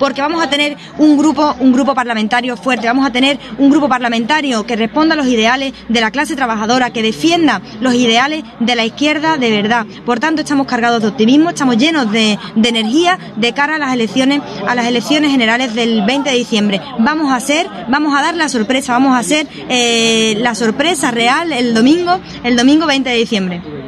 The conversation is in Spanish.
porque vamos a tener un grupo, un grupo parlamentario fuerte, vamos a tener un grupo parlamentario que responda a los ideales de la clase trabajadora, que defienda los ideales de la izquierda de verdad. Por tanto, estamos cargados de optimismo, estamos llenos de, energía de cara a las elecciones, a las elecciones generales del 20 de diciembre. Vamos a hacer, vamos a dar la sorpresa, vamos a hacer eh, la sorpresa real el domingo, el domingo 20 de diciembre.